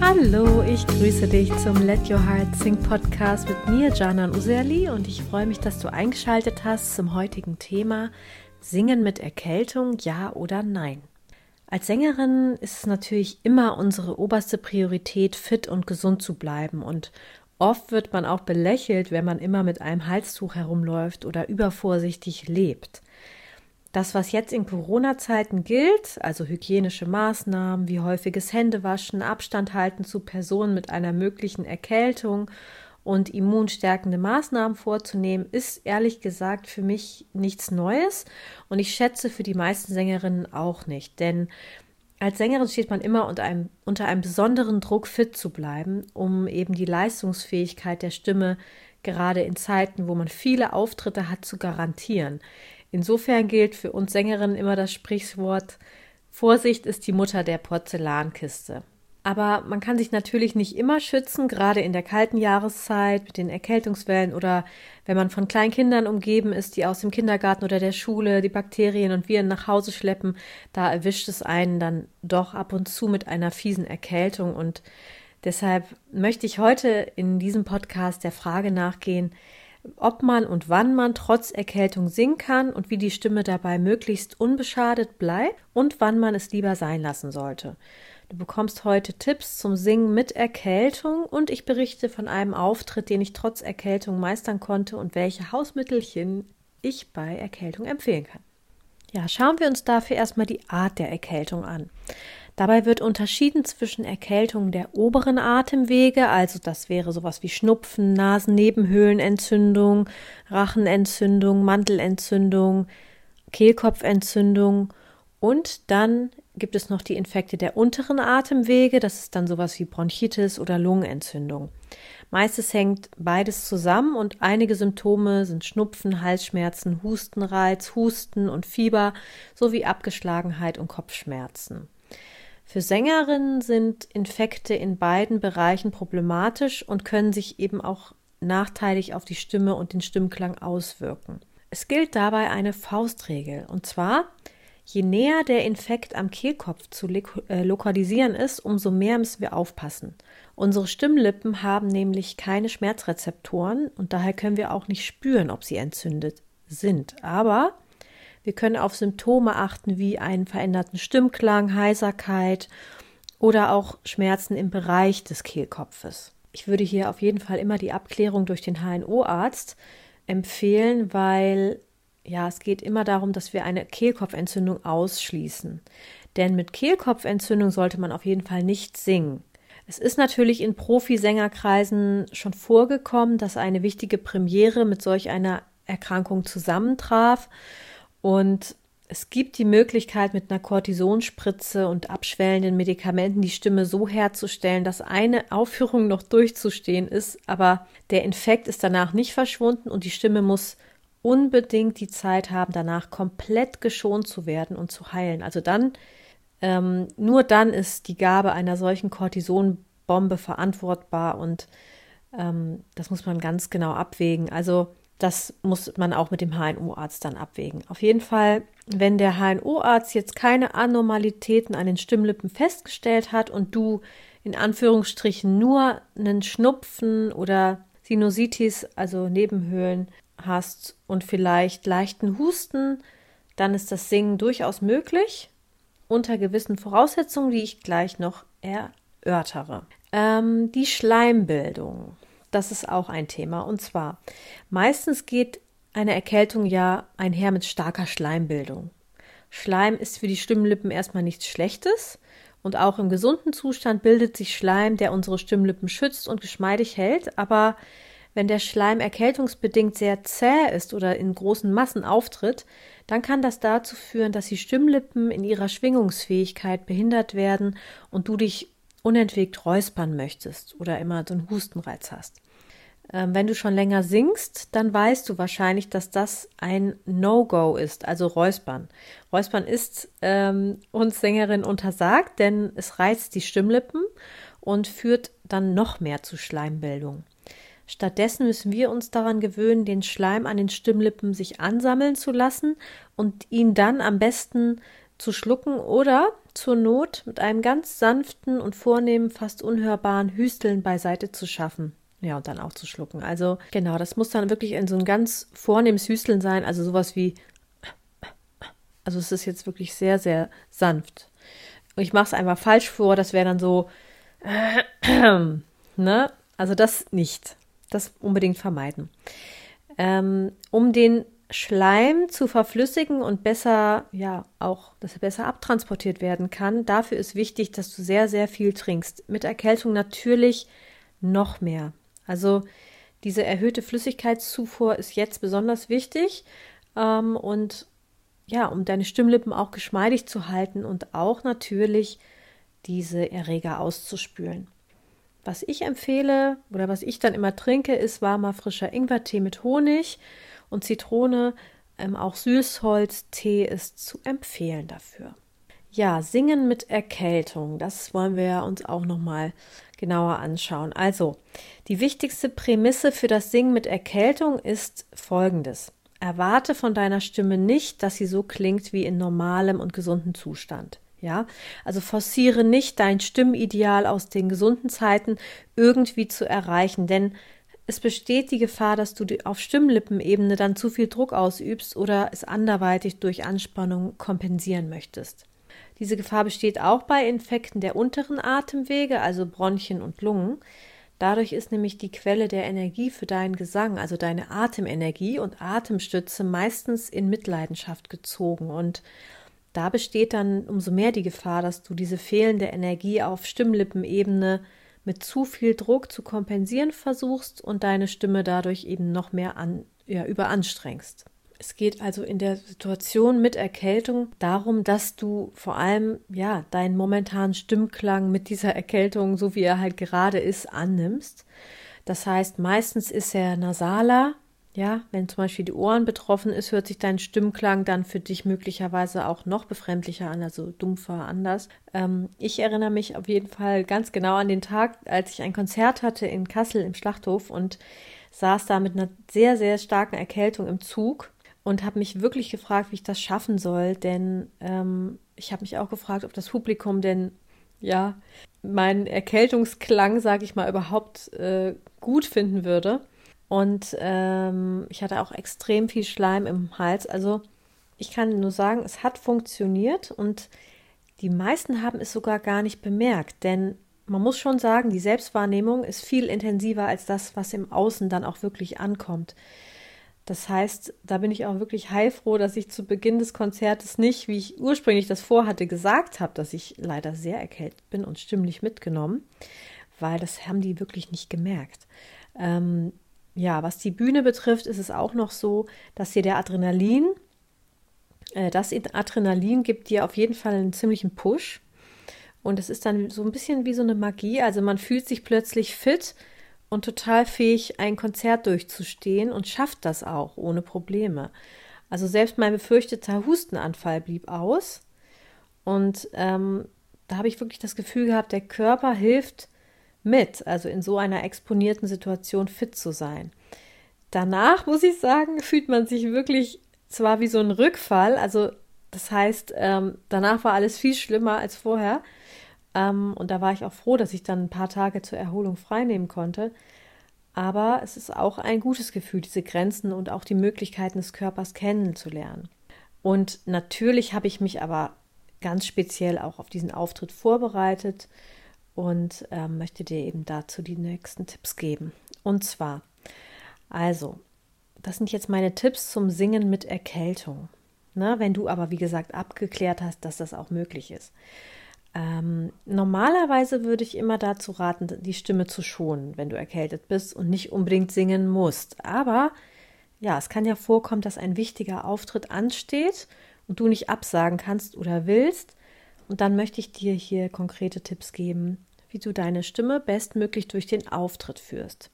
Hallo, ich grüße dich zum Let Your Heart Sing Podcast mit mir, Janan Userli, und ich freue mich, dass du eingeschaltet hast zum heutigen Thema Singen mit Erkältung, ja oder nein. Als Sängerin ist es natürlich immer unsere oberste Priorität, fit und gesund zu bleiben. Und oft wird man auch belächelt, wenn man immer mit einem Halstuch herumläuft oder übervorsichtig lebt. Das, was jetzt in Corona-Zeiten gilt, also hygienische Maßnahmen wie häufiges Händewaschen, Abstand halten zu Personen mit einer möglichen Erkältung und immunstärkende Maßnahmen vorzunehmen, ist ehrlich gesagt für mich nichts Neues und ich schätze für die meisten Sängerinnen auch nicht, denn als Sängerin steht man immer unter einem, unter einem besonderen Druck, fit zu bleiben, um eben die Leistungsfähigkeit der Stimme gerade in Zeiten, wo man viele Auftritte hat, zu garantieren. Insofern gilt für uns Sängerinnen immer das Sprichwort Vorsicht ist die Mutter der Porzellankiste. Aber man kann sich natürlich nicht immer schützen, gerade in der kalten Jahreszeit mit den Erkältungswellen oder wenn man von kleinen Kindern umgeben ist, die aus dem Kindergarten oder der Schule die Bakterien und Viren nach Hause schleppen, da erwischt es einen dann doch ab und zu mit einer fiesen Erkältung und deshalb möchte ich heute in diesem Podcast der Frage nachgehen, ob man und wann man trotz Erkältung singen kann und wie die Stimme dabei möglichst unbeschadet bleibt und wann man es lieber sein lassen sollte. Du bekommst heute Tipps zum Singen mit Erkältung und ich berichte von einem Auftritt, den ich trotz Erkältung meistern konnte und welche Hausmittelchen ich bei Erkältung empfehlen kann. Ja, schauen wir uns dafür erstmal die Art der Erkältung an. Dabei wird unterschieden zwischen Erkältungen der oberen Atemwege, also das wäre sowas wie Schnupfen, Nasennebenhöhlenentzündung, Rachenentzündung, Mantelentzündung, Kehlkopfentzündung und dann gibt es noch die Infekte der unteren Atemwege, das ist dann sowas wie Bronchitis oder Lungenentzündung. Meistens hängt beides zusammen und einige Symptome sind Schnupfen, Halsschmerzen, Hustenreiz, Husten und Fieber sowie Abgeschlagenheit und Kopfschmerzen. Für Sängerinnen sind Infekte in beiden Bereichen problematisch und können sich eben auch nachteilig auf die Stimme und den Stimmklang auswirken. Es gilt dabei eine Faustregel, und zwar, je näher der Infekt am Kehlkopf zu äh, lokalisieren ist, umso mehr müssen wir aufpassen. Unsere Stimmlippen haben nämlich keine Schmerzrezeptoren und daher können wir auch nicht spüren, ob sie entzündet sind. Aber wir können auf Symptome achten wie einen veränderten Stimmklang, Heiserkeit oder auch Schmerzen im Bereich des Kehlkopfes. Ich würde hier auf jeden Fall immer die Abklärung durch den HNO-Arzt empfehlen, weil ja, es geht immer darum, dass wir eine Kehlkopfentzündung ausschließen. Denn mit Kehlkopfentzündung sollte man auf jeden Fall nicht singen. Es ist natürlich in Profisängerkreisen schon vorgekommen, dass eine wichtige Premiere mit solch einer Erkrankung zusammentraf. Und es gibt die Möglichkeit, mit einer Kortisonspritze und abschwellenden Medikamenten die Stimme so herzustellen, dass eine Aufführung noch durchzustehen ist, aber der Infekt ist danach nicht verschwunden und die Stimme muss unbedingt die Zeit haben, danach komplett geschont zu werden und zu heilen. Also dann, ähm, nur dann ist die Gabe einer solchen Cortisonbombe verantwortbar und ähm, das muss man ganz genau abwägen. Also das muss man auch mit dem HNO-Arzt dann abwägen. Auf jeden Fall, wenn der HNO-Arzt jetzt keine Anormalitäten an den Stimmlippen festgestellt hat und du in Anführungsstrichen nur einen Schnupfen oder Sinusitis, also Nebenhöhlen hast und vielleicht leichten Husten, dann ist das Singen durchaus möglich unter gewissen Voraussetzungen, die ich gleich noch erörtere. Ähm, die Schleimbildung das ist auch ein Thema. Und zwar, meistens geht eine Erkältung ja einher mit starker Schleimbildung. Schleim ist für die Stimmlippen erstmal nichts Schlechtes. Und auch im gesunden Zustand bildet sich Schleim, der unsere Stimmlippen schützt und geschmeidig hält. Aber wenn der Schleim erkältungsbedingt sehr zäh ist oder in großen Massen auftritt, dann kann das dazu führen, dass die Stimmlippen in ihrer Schwingungsfähigkeit behindert werden und du dich unentwegt räuspern möchtest oder immer so einen Hustenreiz hast. Ähm, wenn du schon länger singst, dann weißt du wahrscheinlich, dass das ein No-Go ist, also Räuspern. Räuspern ist ähm, uns Sängerin untersagt, denn es reizt die Stimmlippen und führt dann noch mehr zu Schleimbildung. Stattdessen müssen wir uns daran gewöhnen, den Schleim an den Stimmlippen sich ansammeln zu lassen und ihn dann am besten zu schlucken oder zur Not mit einem ganz sanften und vornehmen, fast unhörbaren Hüsteln beiseite zu schaffen. Ja, und dann auch zu schlucken. Also genau, das muss dann wirklich in so ein ganz vornehmes Hüsteln sein, also sowas wie also es ist jetzt wirklich sehr, sehr sanft. Und ich mache es einfach falsch vor, das wäre dann so, ne? Also das nicht. Das unbedingt vermeiden. Ähm, um den Schleim zu verflüssigen und besser, ja, auch, dass er besser abtransportiert werden kann, dafür ist wichtig, dass du sehr, sehr viel trinkst. Mit Erkältung natürlich noch mehr. Also diese erhöhte Flüssigkeitszufuhr ist jetzt besonders wichtig ähm, und ja, um deine Stimmlippen auch geschmeidig zu halten und auch natürlich diese Erreger auszuspülen. Was ich empfehle oder was ich dann immer trinke, ist warmer frischer Ingwertee mit Honig und Zitrone. Ähm, auch Süßholztee ist zu empfehlen dafür. Ja, Singen mit Erkältung, das wollen wir uns auch noch mal genauer anschauen. Also, die wichtigste Prämisse für das Singen mit Erkältung ist folgendes. Erwarte von deiner Stimme nicht, dass sie so klingt wie in normalem und gesundem Zustand. Ja, also forciere nicht dein Stimmideal aus den gesunden Zeiten irgendwie zu erreichen, denn es besteht die Gefahr, dass du auf Stimmlippenebene dann zu viel Druck ausübst oder es anderweitig durch Anspannung kompensieren möchtest. Diese Gefahr besteht auch bei Infekten der unteren Atemwege, also Bronchien und Lungen. Dadurch ist nämlich die Quelle der Energie für deinen Gesang, also deine Atemenergie und Atemstütze, meistens in Mitleidenschaft gezogen. Und da besteht dann umso mehr die Gefahr, dass du diese fehlende Energie auf Stimmlippenebene mit zu viel Druck zu kompensieren versuchst und deine Stimme dadurch eben noch mehr an, ja, überanstrengst. Es geht also in der Situation mit Erkältung darum, dass du vor allem ja deinen momentanen Stimmklang mit dieser Erkältung, so wie er halt gerade ist, annimmst. Das heißt, meistens ist er nasaler. Ja, wenn zum Beispiel die Ohren betroffen ist, hört sich dein Stimmklang dann für dich möglicherweise auch noch befremdlicher an, also dumpfer, anders. Ähm, ich erinnere mich auf jeden Fall ganz genau an den Tag, als ich ein Konzert hatte in Kassel im Schlachthof und saß da mit einer sehr, sehr starken Erkältung im Zug und habe mich wirklich gefragt, wie ich das schaffen soll, denn ähm, ich habe mich auch gefragt, ob das Publikum denn ja meinen Erkältungsklang, sage ich mal, überhaupt äh, gut finden würde. Und ähm, ich hatte auch extrem viel Schleim im Hals. Also ich kann nur sagen, es hat funktioniert und die meisten haben es sogar gar nicht bemerkt, denn man muss schon sagen, die Selbstwahrnehmung ist viel intensiver als das, was im Außen dann auch wirklich ankommt. Das heißt, da bin ich auch wirklich heilfroh, dass ich zu Beginn des Konzertes nicht, wie ich ursprünglich das vorhatte, gesagt habe, dass ich leider sehr erkältet bin und stimmlich mitgenommen, weil das haben die wirklich nicht gemerkt. Ähm, ja, was die Bühne betrifft, ist es auch noch so, dass hier der Adrenalin, äh, das Adrenalin gibt dir auf jeden Fall einen ziemlichen Push. Und es ist dann so ein bisschen wie so eine Magie. Also man fühlt sich plötzlich fit, und total fähig, ein Konzert durchzustehen und schafft das auch ohne Probleme. Also selbst mein befürchteter Hustenanfall blieb aus. Und ähm, da habe ich wirklich das Gefühl gehabt, der Körper hilft mit, also in so einer exponierten Situation fit zu sein. Danach, muss ich sagen, fühlt man sich wirklich zwar wie so ein Rückfall, also das heißt, ähm, danach war alles viel schlimmer als vorher, ähm, und da war ich auch froh, dass ich dann ein paar Tage zur Erholung freinehmen konnte. Aber es ist auch ein gutes Gefühl, diese Grenzen und auch die Möglichkeiten des Körpers kennenzulernen. Und natürlich habe ich mich aber ganz speziell auch auf diesen Auftritt vorbereitet und äh, möchte dir eben dazu die nächsten Tipps geben. Und zwar, also, das sind jetzt meine Tipps zum Singen mit Erkältung. Na, wenn du aber, wie gesagt, abgeklärt hast, dass das auch möglich ist. Ähm, normalerweise würde ich immer dazu raten, die Stimme zu schonen, wenn du erkältet bist und nicht unbedingt singen musst. Aber ja, es kann ja vorkommen, dass ein wichtiger Auftritt ansteht und du nicht absagen kannst oder willst. Und dann möchte ich dir hier konkrete Tipps geben, wie du deine Stimme bestmöglich durch den Auftritt führst.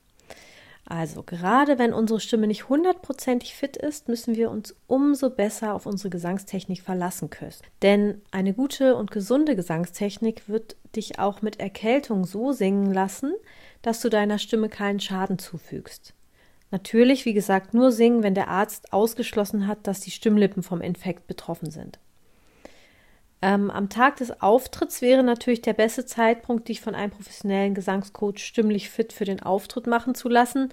Also, gerade wenn unsere Stimme nicht hundertprozentig fit ist, müssen wir uns umso besser auf unsere Gesangstechnik verlassen können. Denn eine gute und gesunde Gesangstechnik wird dich auch mit Erkältung so singen lassen, dass du deiner Stimme keinen Schaden zufügst. Natürlich, wie gesagt, nur singen, wenn der Arzt ausgeschlossen hat, dass die Stimmlippen vom Infekt betroffen sind. Ähm, am Tag des Auftritts wäre natürlich der beste Zeitpunkt, dich von einem professionellen Gesangscoach stimmlich fit für den Auftritt machen zu lassen.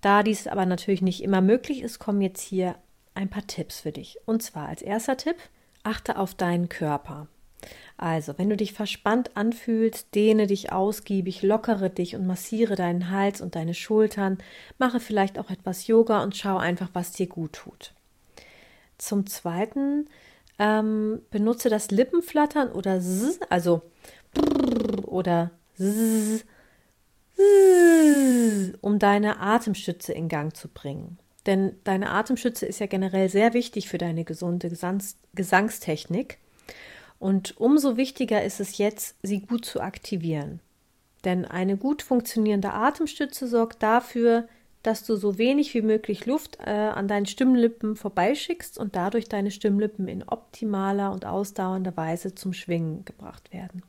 Da dies aber natürlich nicht immer möglich ist, kommen jetzt hier ein paar Tipps für dich. Und zwar als erster Tipp, achte auf deinen Körper. Also, wenn du dich verspannt anfühlst, dehne dich ausgiebig, lockere dich und massiere deinen Hals und deine Schultern, mache vielleicht auch etwas Yoga und schau einfach, was dir gut tut. Zum Zweiten, ähm, benutze das Lippenflattern oder Z, also oder Z, um deine Atemstütze in Gang zu bringen. Denn deine Atemstütze ist ja generell sehr wichtig für deine gesunde Gesangs Gesangstechnik. Und umso wichtiger ist es jetzt, sie gut zu aktivieren. Denn eine gut funktionierende Atemstütze sorgt dafür, dass du so wenig wie möglich Luft äh, an deinen Stimmlippen vorbeischickst und dadurch deine Stimmlippen in optimaler und ausdauernder Weise zum Schwingen gebracht werden.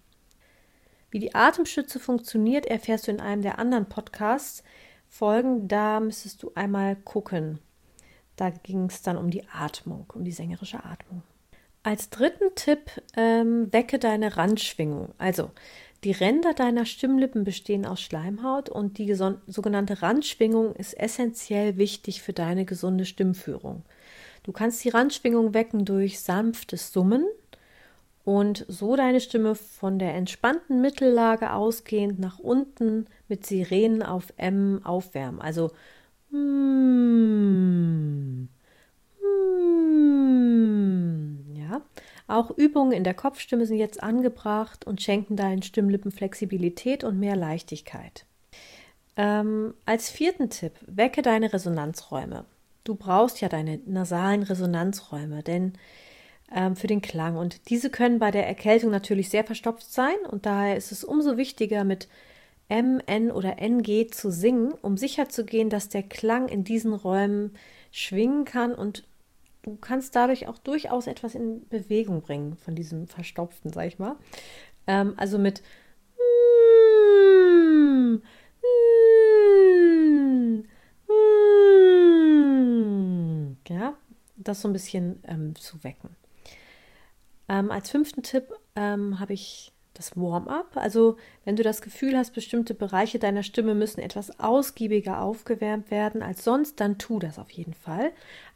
Wie die Atemstütze funktioniert, erfährst du in einem der anderen Podcasts. Folgen, da müsstest du einmal gucken. Da ging es dann um die Atmung, um die sängerische Atmung. Als dritten Tipp ähm, wecke deine Randschwingung. Also die Ränder deiner Stimmlippen bestehen aus Schleimhaut und die sogenannte Randschwingung ist essentiell wichtig für deine gesunde Stimmführung. Du kannst die Randschwingung wecken durch sanftes Summen und so deine Stimme von der entspannten Mittellage ausgehend nach unten mit Sirenen auf M aufwärmen. Also mm, mm, ja. Auch Übungen in der Kopfstimme sind jetzt angebracht und schenken deinen Stimmlippen Flexibilität und mehr Leichtigkeit. Ähm, als vierten Tipp, wecke deine Resonanzräume. Du brauchst ja deine nasalen Resonanzräume, denn ähm, für den Klang. Und diese können bei der Erkältung natürlich sehr verstopft sein und daher ist es umso wichtiger, mit M, N oder NG zu singen, um sicherzugehen, dass der Klang in diesen Räumen schwingen kann und du kannst dadurch auch durchaus etwas in Bewegung bringen von diesem Verstopften, sag ich mal. Ähm, also mit ja, das so ein bisschen ähm, zu wecken. Ähm, als fünften Tipp ähm, habe ich das Warm-up. Also wenn du das Gefühl hast, bestimmte Bereiche deiner Stimme müssen etwas ausgiebiger aufgewärmt werden als sonst, dann tu das auf jeden Fall.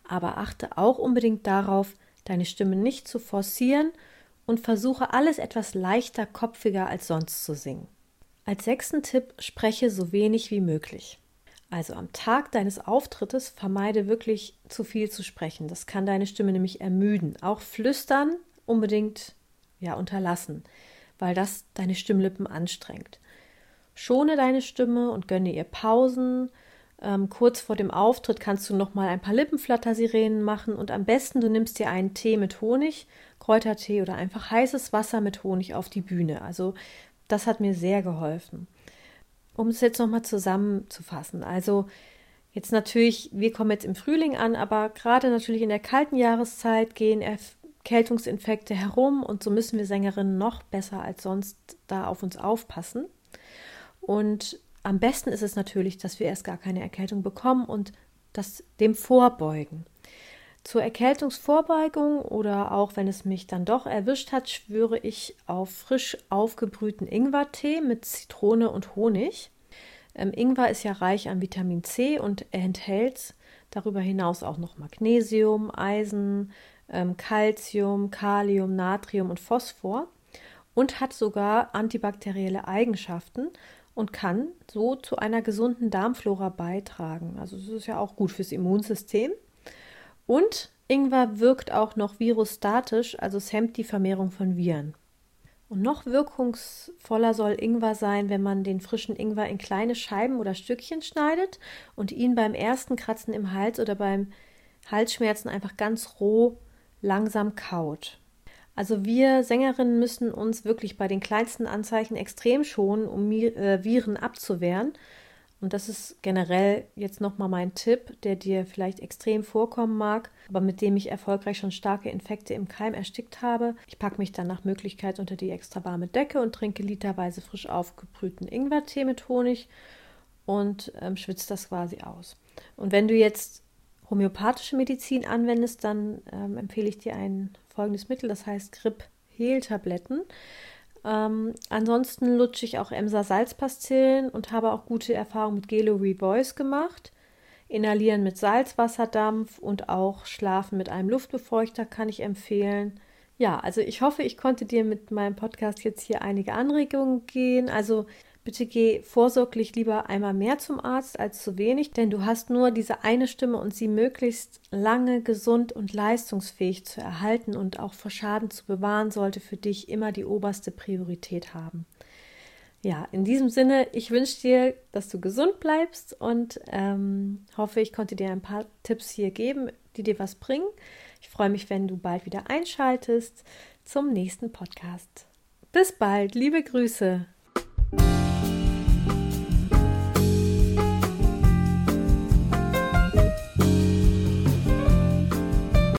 Aber achte auch unbedingt darauf, deine Stimme nicht zu forcieren und versuche alles etwas leichter, kopfiger als sonst zu singen. Als sechsten Tipp spreche so wenig wie möglich. Also am Tag deines Auftrittes vermeide wirklich zu viel zu sprechen. Das kann deine Stimme nämlich ermüden. Auch flüstern unbedingt ja unterlassen, weil das deine Stimmlippen anstrengt. Schone deine Stimme und gönne ihr Pausen. Ähm, kurz vor dem Auftritt kannst du noch mal ein paar Lippenflattersirenen machen und am besten du nimmst dir einen Tee mit Honig, Kräutertee oder einfach heißes Wasser mit Honig auf die Bühne. Also das hat mir sehr geholfen. Um es jetzt noch mal zusammenzufassen, also jetzt natürlich, wir kommen jetzt im Frühling an, aber gerade natürlich in der kalten Jahreszeit gehen Erkältungsinfekte herum und so müssen wir Sängerinnen noch besser als sonst da auf uns aufpassen. Und am besten ist es natürlich, dass wir erst gar keine Erkältung bekommen und das dem vorbeugen. Zur Erkältungsvorbeugung oder auch wenn es mich dann doch erwischt hat, schwöre ich auf frisch aufgebrühten Ingwertee mit Zitrone und Honig. Ähm, Ingwer ist ja reich an Vitamin C und enthält darüber hinaus auch noch Magnesium, Eisen, ähm, Calcium, Kalium, Natrium und Phosphor und hat sogar antibakterielle Eigenschaften und kann so zu einer gesunden Darmflora beitragen. Also es ist ja auch gut fürs Immunsystem. Und Ingwer wirkt auch noch virostatisch, also es hemmt die Vermehrung von Viren. Und noch wirkungsvoller soll Ingwer sein, wenn man den frischen Ingwer in kleine Scheiben oder Stückchen schneidet und ihn beim ersten Kratzen im Hals oder beim Halsschmerzen einfach ganz roh langsam kaut. Also wir Sängerinnen müssen uns wirklich bei den kleinsten Anzeichen extrem schonen, um äh, Viren abzuwehren. Und das ist generell jetzt nochmal mein Tipp, der dir vielleicht extrem vorkommen mag, aber mit dem ich erfolgreich schon starke Infekte im Keim erstickt habe. Ich packe mich dann nach Möglichkeit unter die extra warme Decke und trinke literweise frisch aufgebrühten Ingwertee mit Honig und ähm, schwitze das quasi aus. Und wenn du jetzt homöopathische Medizin anwendest, dann ähm, empfehle ich dir ein folgendes Mittel, das heißt Grip Hehltabletten. Ähm, ansonsten lutsche ich auch Emser Salzpastillen und habe auch gute Erfahrungen mit Gelo Revoice gemacht. Inhalieren mit Salzwasserdampf und auch Schlafen mit einem Luftbefeuchter kann ich empfehlen. Ja, also ich hoffe, ich konnte dir mit meinem Podcast jetzt hier einige Anregungen gehen. Also bitte geh vorsorglich lieber einmal mehr zum Arzt als zu wenig, denn du hast nur diese eine Stimme und sie möglichst lange gesund und leistungsfähig zu erhalten und auch vor Schaden zu bewahren, sollte für dich immer die oberste Priorität haben. Ja, in diesem Sinne, ich wünsche dir, dass du gesund bleibst und ähm, hoffe, ich konnte dir ein paar Tipps hier geben, die dir was bringen. Ich freue mich, wenn du bald wieder einschaltest zum nächsten Podcast. Bis bald, liebe Grüße.